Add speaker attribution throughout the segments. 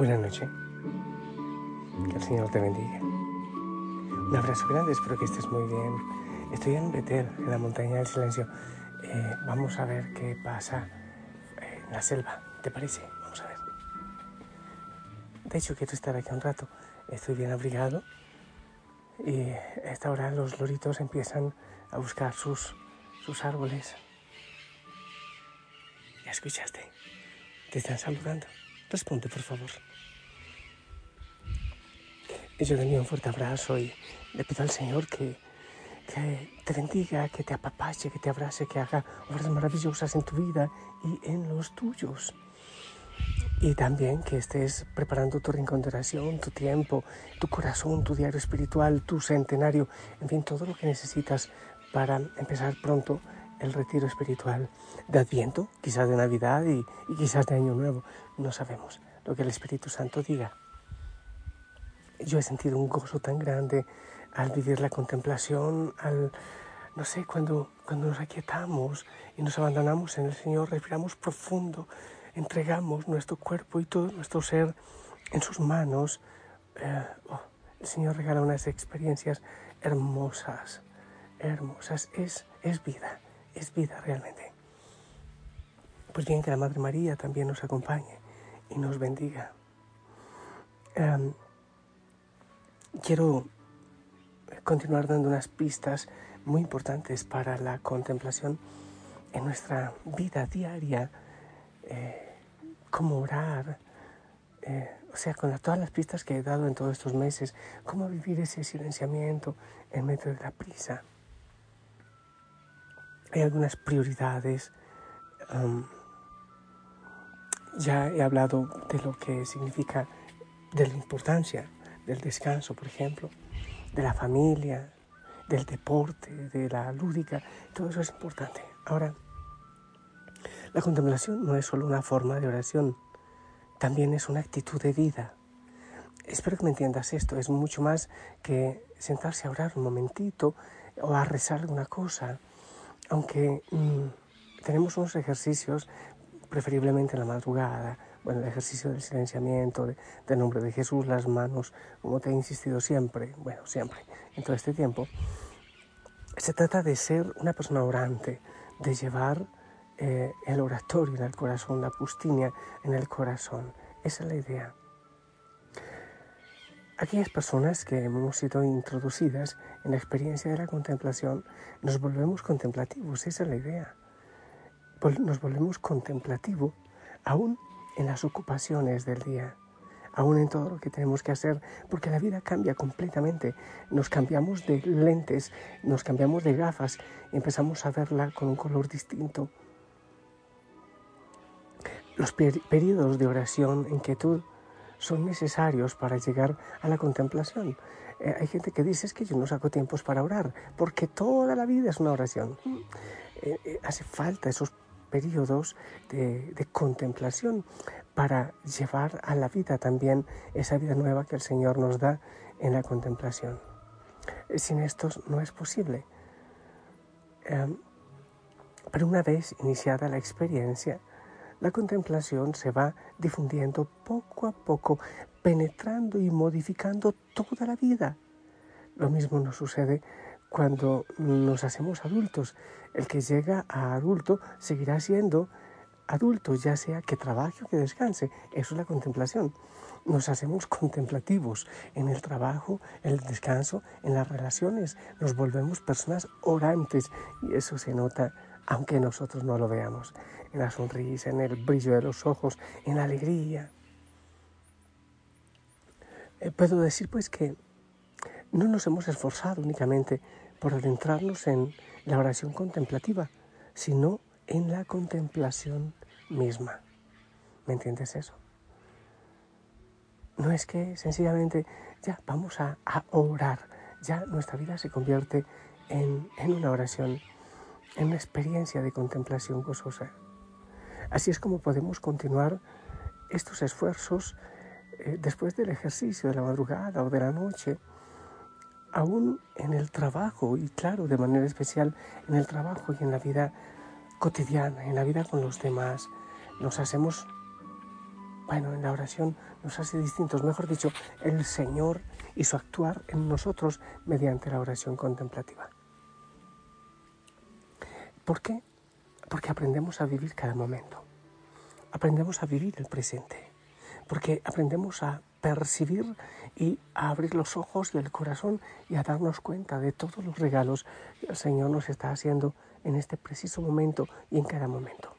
Speaker 1: Buenas noches. Que el Señor te bendiga. Un abrazo grande, espero que estés muy bien. Estoy en Betel, en la montaña del silencio. Eh, vamos a ver qué pasa eh, en la selva. ¿Te parece? Vamos a ver. De hecho, quiero estar aquí un rato. Estoy bien abrigado y a esta hora los loritos empiezan a buscar sus, sus árboles. ¿Ya escuchaste? Te están saludando. Responde, por favor. Yo le envío un fuerte abrazo y le pido al Señor que, te bendiga, que te apapache, que te abrace, que haga obras maravillosas en tu vida y en los tuyos. Y también que estés preparando tu rincón de oración, tu tiempo, tu corazón, tu diario espiritual, tu centenario, en fin, todo lo que necesitas para empezar pronto el retiro espiritual de Adviento, quizás de Navidad y, y quizás de Año Nuevo. No sabemos lo que el Espíritu Santo diga yo he sentido un gozo tan grande al vivir la contemplación, al, no sé, cuando, cuando nos aquietamos y nos abandonamos en el Señor, respiramos profundo, entregamos nuestro cuerpo y todo nuestro ser en sus manos. Eh, oh, el Señor regala unas experiencias hermosas, hermosas. Es, es vida, es vida realmente. Pues bien, que la Madre María también nos acompañe y nos bendiga. Em, quiero continuar dando unas pistas muy importantes para la contemplación en nuestra vida diaria, eh, cómo orar, eh, o sea, con todas las pistas que he dado en todos estos meses, cómo vivir ese silenciamiento en medio de la prisa. Hay algunas prioridades. Um, ya he hablado de lo que significa, de la importancia del descanso, por ejemplo, de la familia, del deporte, de la lúdica, todo eso es importante. Ahora, la contemplación no es solo una forma de oración, también es una actitud de vida. Espero que me entiendas esto, es mucho más que sentarse a orar un momentito o a rezar alguna cosa, aunque mm, tenemos unos ejercicios, preferiblemente en la madrugada, bueno, el ejercicio del silenciamiento, del nombre de Jesús, las manos, como te he insistido siempre, bueno, siempre, en todo este tiempo, se trata de ser una persona orante, de llevar eh, el oratorio en el corazón, la pustinia en el corazón. Esa es la idea. Aquellas personas que hemos sido introducidas en la experiencia de la contemplación, nos volvemos contemplativos, esa es la idea. Nos volvemos contemplativos aún en las ocupaciones del día, aún en todo lo que tenemos que hacer, porque la vida cambia completamente. Nos cambiamos de lentes, nos cambiamos de gafas y empezamos a verla con un color distinto. Los periodos de oración, inquietud, son necesarios para llegar a la contemplación. Eh, hay gente que dice es que yo no saco tiempos para orar, porque toda la vida es una oración. Eh, eh, hace falta esos periodos de, contemplación para llevar a la vida también esa vida nueva que el Señor nos da en la contemplación. Sin estos no es posible. Em, pero una vez iniciada la experiencia, la contemplación se va difundiendo poco a poco, penetrando y modificando toda la vida. Lo mismo nos sucede cuando nos hacemos adultos. El que llega a adulto seguirá siendo adulto, ya sea que trabaje o que descanse. Eso es la contemplación. Nos hacemos contemplativos en el trabajo, en el descanso, en las relaciones. Nos volvemos personas orantes y eso se nota aunque nosotros no lo veamos. En la sonrisa, en el brillo de los ojos, en la alegría. Eh, puedo decir pues que no nos hemos esforzado únicamente por adentrarnos en la oración contemplativa, sino en la contemplación misma. ¿Me entiendes eso? No es que sencillamente ya vamos a, orar, ya nuestra vida se convierte en, una oración, en una experiencia de contemplación gozosa. Así es como podemos continuar estos esfuerzos eh, después del ejercicio de la madrugada o de la noche, aún en el trabajo y claro, de manera especial en el trabajo y en la vida cotidiana, en la vida con los demás, nos hacemos Bueno, en la oración nos hace distintos, mejor dicho, el Señor y su actuar en nosotros mediante la oración contemplativa. ¿Por qué? Porque aprendemos a vivir cada momento. Aprendemos a vivir el presente. Porque aprendemos a percibir y a abrir los ojos y el corazón y a darnos cuenta de todos los regalos que el Señor nos está haciendo en este preciso momento y en cada momento.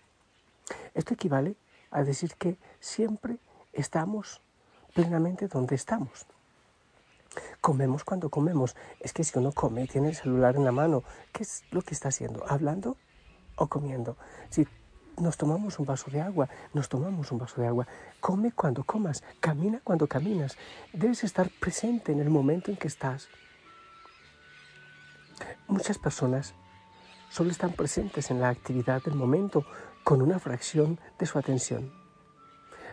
Speaker 1: Esto equivale a decir que siempre estamos plenamente donde estamos. Comemos cuando comemos. Es que si uno come y tiene el celular en la mano, ¿qué es lo que está haciendo? ¿Hablando o comiendo? Si nos tomamos un vaso de agua, nos tomamos un vaso de agua. Come cuando comas, camina cuando caminas. Debes estar presente en el momento en que estás. Muchas personas solo están presentes en la actividad del momento con una fracción de su atención.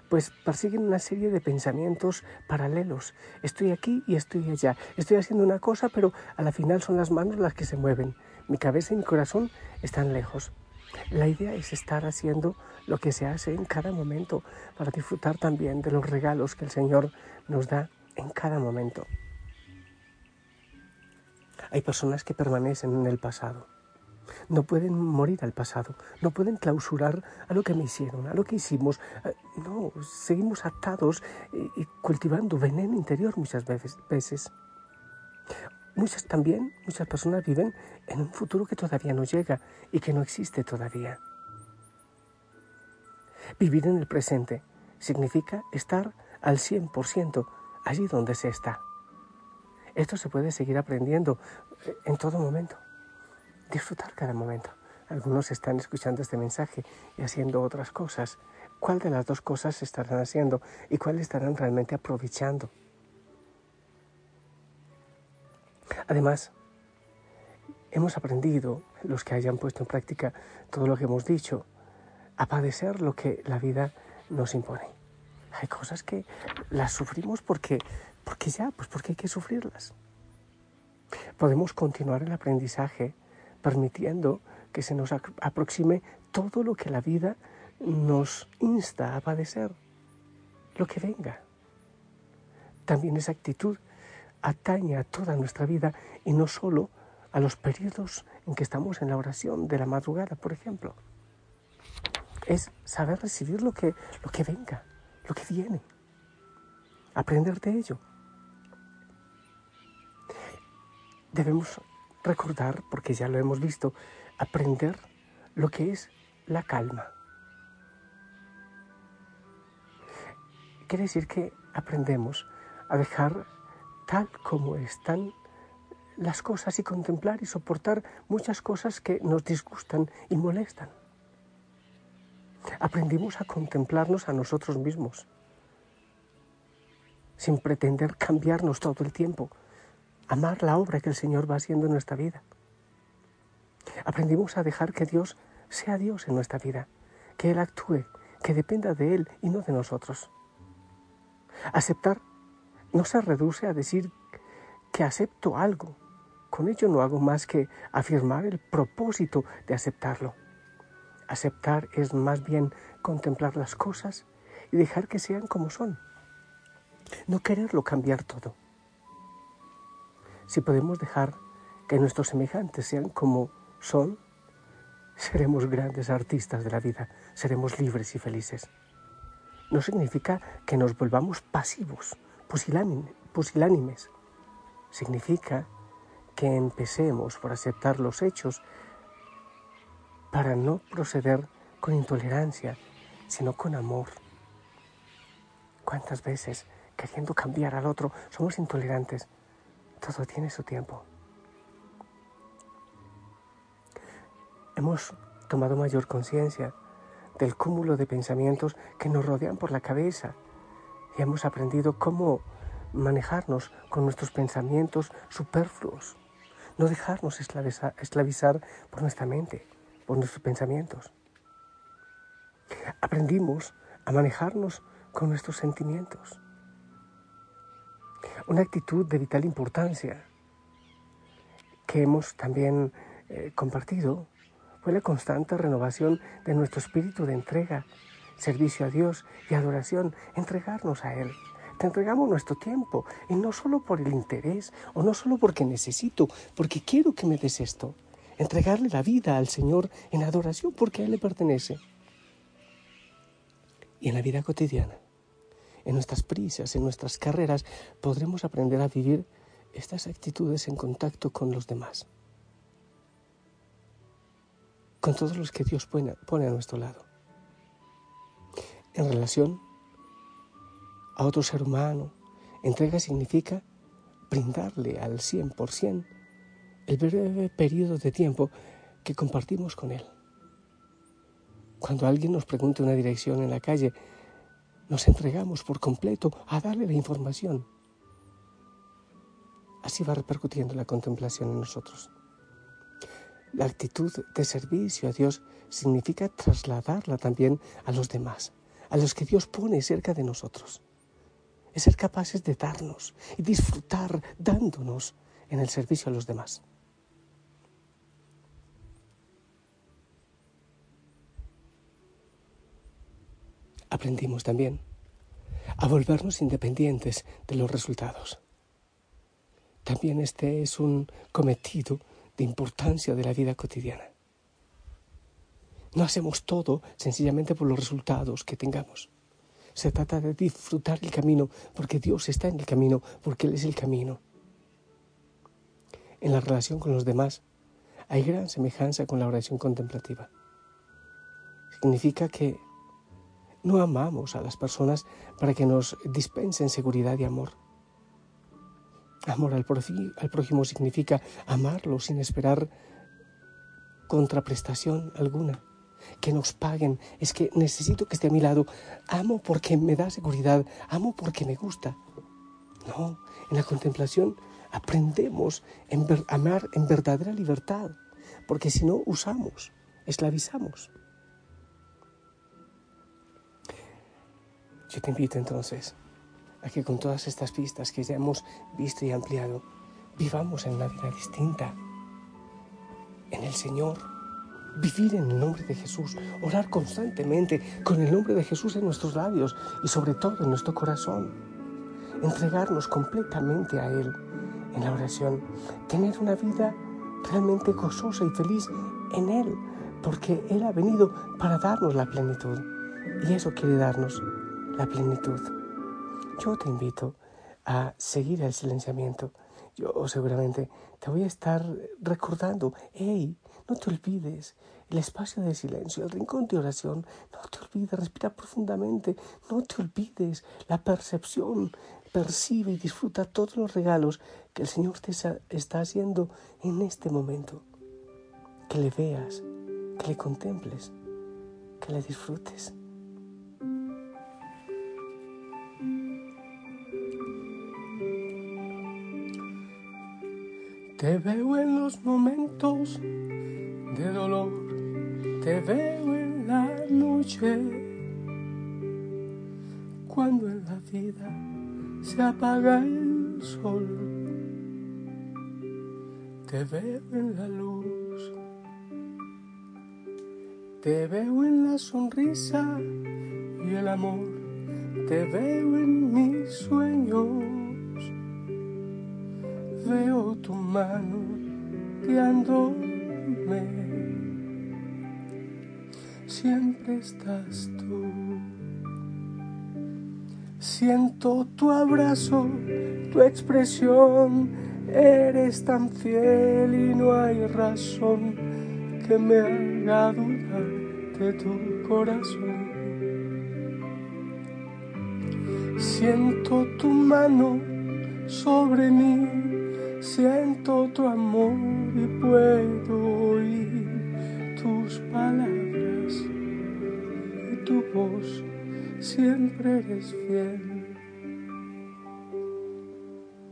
Speaker 1: Pues persiguen una serie de pensamientos paralelos. Estoy aquí y estoy allá. Estoy haciendo una cosa, pero a la final son las manos las que se mueven. Mi cabeza y mi corazón están lejos. La idea es estar haciendo lo que se hace en cada momento para disfrutar también de los regalos que el Señor nos da en cada momento. Hay personas que permanecen en el pasado no pueden morir al pasado, no pueden clausurar a lo que me hicieron, a lo que hicimos. Eh, no, seguimos atados y cultivando veneno interior muchas veces. Muchas también, muchas personas viven en un futuro que todavía no llega y que no existe todavía. Vivir en el presente significa estar al 100% allí donde se está. Esto se puede seguir aprendiendo eh, en todo momento disfrutar cada momento. Algunos están escuchando este mensaje y haciendo otras cosas. ¿Cuál de las dos cosas estarán haciendo y cuál estarán realmente aprovechando? Además, hemos aprendido, los que hayan puesto en práctica todo lo que hemos dicho, a padecer lo que la vida nos impone. Hay cosas que las sufrimos porque, porque ya, pues porque hay que sufrirlas. Podemos continuar el aprendizaje permitiendo que se nos aproxime todo lo que la vida nos insta a padecer, lo que venga. También esa actitud atañe a toda nuestra vida y no solo a los periodos en que estamos en la oración de la madrugada, por ejemplo. Es saber recibir lo que, lo que venga, lo que viene, aprender de ello. Debemos recordar, porque ya lo hemos visto, aprender lo que es la calma. Quiere decir que aprendemos a dejar tal como están las cosas y contemplar y soportar muchas cosas que nos disgustan y molestan. Aprendimos a contemplarnos a nosotros mismos, sin pretender cambiarnos todo el tiempo, amar la obra que el Señor va haciendo en nuestra vida. Aprendimos a dejar que Dios sea Dios en nuestra vida, que Él actúe, que dependa de Él y no de nosotros. Aceptar no se reduce a decir que acepto algo. Con ello no hago más que afirmar el propósito de aceptarlo. Aceptar es más bien contemplar las cosas y dejar que sean como son. No quererlo cambiar todo. Si podemos dejar que nuestros semejantes sean como son, seremos grandes artistas de la vida, seremos libres y felices. No significa que nos volvamos pasivos, pusilánimes. Significa que empecemos por aceptar los hechos para no proceder con intolerancia, sino con amor. ¿Cuántas veces, queriendo cambiar al otro, somos intolerantes? Todo tiene su tiempo. Hemos tomado mayor conciencia del cúmulo de pensamientos que nos rodean por la cabeza y hemos aprendido cómo manejarnos con nuestros pensamientos superfluos, no dejarnos esclavizar por nuestra mente, por nuestros pensamientos. Aprendimos a manejarnos con nuestros sentimientos una actitud de vital importancia que hemos también eh, compartido fue la constante renovación de nuestro espíritu de entrega servicio a Dios y adoración, entregarnos a Él. Te entregamos nuestro tiempo, y no solo por el interés, o no solo porque necesito, porque quiero que me des esto. Entregarle la vida al Señor en adoración porque a Él le pertenece. Y en la vida cotidiana, en nuestras prisas, en nuestras carreras, podremos aprender a vivir estas actitudes en contacto con los demás, con todos los que Dios pone, a nuestro lado. En relación a otro ser humano, entrega significa brindarle al 100% el breve periodo de tiempo que compartimos con Él. Cuando alguien nos pregunte una dirección en la calle, nos entregamos por completo a darle la información. Así va repercutiendo la contemplación en nosotros. La actitud de servicio a Dios significa trasladarla también a los demás, a los que Dios pone cerca de nosotros. Es ser capaces de darnos y disfrutar dándonos en el servicio a los demás. aprendimos también a volvernos independientes de los resultados. También este es un cometido de importancia de la vida cotidiana. No hacemos todo sencillamente por los resultados que tengamos. Se trata de disfrutar el camino porque Dios está en el camino, porque Él es el camino. En la relación con los demás hay gran semejanza con la oración contemplativa. Significa que no amamos a las personas para que nos dispensen seguridad y amor. Amor al, prójimo significa amarlo sin esperar contraprestación alguna. Que nos paguen. Es que necesito que esté a mi lado. Amo porque me da seguridad. Amo porque me gusta. No, en la contemplación aprendemos a amar en verdadera libertad. Porque si no, usamos, esclavizamos. Yo te invito entonces a que con todas estas pistas que ya hemos visto y ampliado, vivamos en una vida distinta, en el Señor, vivir en el nombre de Jesús, orar constantemente con el nombre de Jesús en nuestros labios y sobre todo en nuestro corazón, entregarnos completamente a Él en la oración, tener una vida realmente gozosa y feliz en Él, porque Él ha venido para darnos la plenitud y eso quiere darnos la plenitud. Yo te invito a seguir el silenciamiento. Yo seguramente te voy a estar recordando, hey, no te olvides el espacio de silencio, el rincón de oración, no te olvides, respira profundamente, no te olvides la percepción, percibe y disfruta todos los regalos que el Señor te está haciendo en este momento. Que le veas, que le contemples, que le disfrutes. Te veo en los momentos de dolor, te veo en la noche, cuando en la vida se apaga el sol. Te veo en la luz, te veo en la sonrisa y el amor, te veo en mis sueños veo tu mano Siempre estás tú. Siento tu abrazo, tu expresión. Eres tan fiel y no hay razón que me haga dudar de tu corazón. Siento tu mano sobre mí Siento tu amor y puedo palabras y tu voz siempre eres fiel.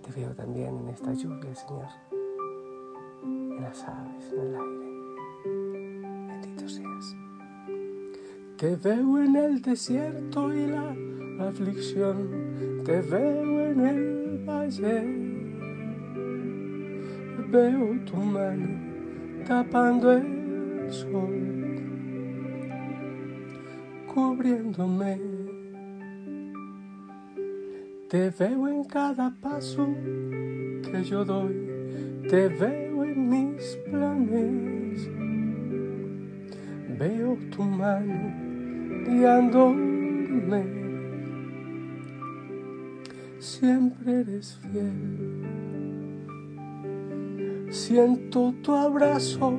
Speaker 1: Te veo también en esta lluvia, Señor, en las aves, en el aire. Bendito seas. Te veo en el desierto y la aflicción, te veo en el valle veo tu mano tapando el sol. cubriéndome. Te veo en cada paso que yo doy, te veo en mis planes. Veo tu mano guiándome. Siempre eres fiel. Siento tu abrazo,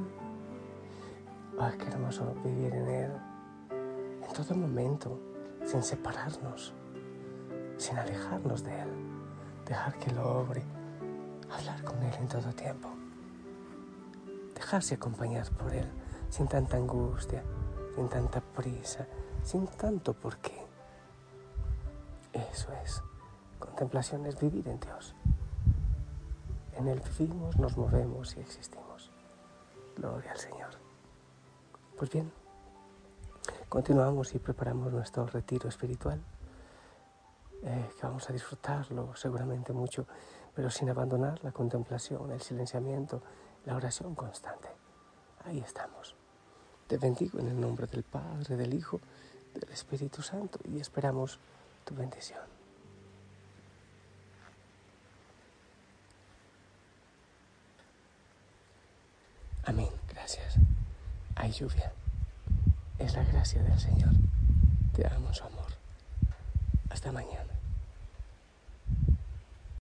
Speaker 1: Qué hermoso vivir en Él, en todo momento, sin separarnos, sin alejarnos de Él, dejar que lo obre, hablar con Él en todo tiempo, dejarse acompañar por Él sin tanta angustia, sin tanta prisa, sin tanto por qué. Eso es. Contemplación es vivir en Dios. En Él vivimos, nos movemos y existimos. Gloria al Señor. Pues bien, continuamos y preparamos nuestro retiro espiritual, eh, que vamos a disfrutarlo seguramente mucho, pero sin abandonar la contemplación, el silenciamiento, la oración constante. Ahí estamos. Te bendigo en el nombre del Padre, del Hijo, del Espíritu Santo y esperamos tu bendición. Amén, gracias. Hay lluvia. Es la gracia del Señor. Te amo su amor. Hasta mañana.